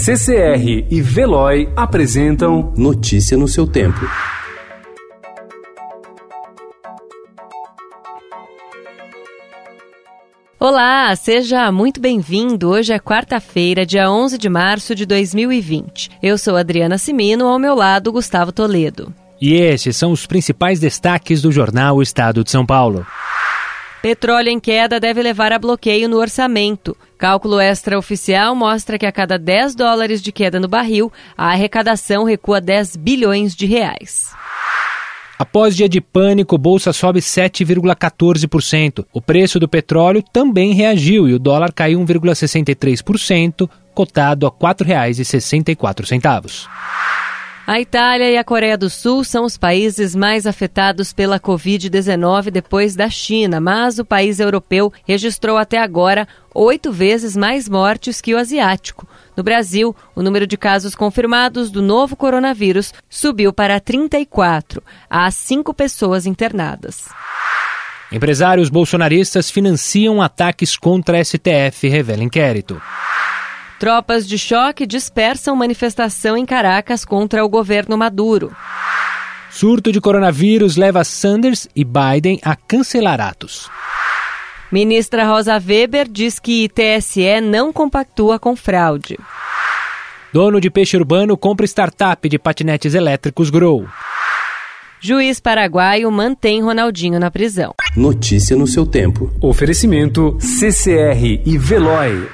CCR e Veloy apresentam Notícia no seu tempo. Olá, seja muito bem-vindo. Hoje é quarta-feira, dia 11 de março de 2020. Eu sou Adriana Simino, ao meu lado, Gustavo Toledo. E esses são os principais destaques do jornal Estado de São Paulo. Petróleo em queda deve levar a bloqueio no orçamento. Cálculo extraoficial mostra que a cada 10 dólares de queda no barril, a arrecadação recua 10 bilhões de reais. Após dia de pânico, bolsa sobe 7,14%. O preço do petróleo também reagiu e o dólar caiu 1,63%, cotado a R$ 4,64. A Itália e a Coreia do Sul são os países mais afetados pela Covid-19 depois da China, mas o país europeu registrou até agora oito vezes mais mortes que o asiático. No Brasil, o número de casos confirmados do novo coronavírus subiu para 34. Há cinco pessoas internadas. Empresários bolsonaristas financiam ataques contra a STF, revela inquérito. Tropas de choque dispersam manifestação em Caracas contra o governo Maduro. Surto de coronavírus leva Sanders e Biden a cancelar atos. Ministra Rosa Weber diz que TSE não compactua com fraude. Dono de peixe urbano compra startup de patinetes elétricos Grow. Juiz paraguaio mantém Ronaldinho na prisão. Notícia no seu tempo. Oferecimento CCR e Veloy.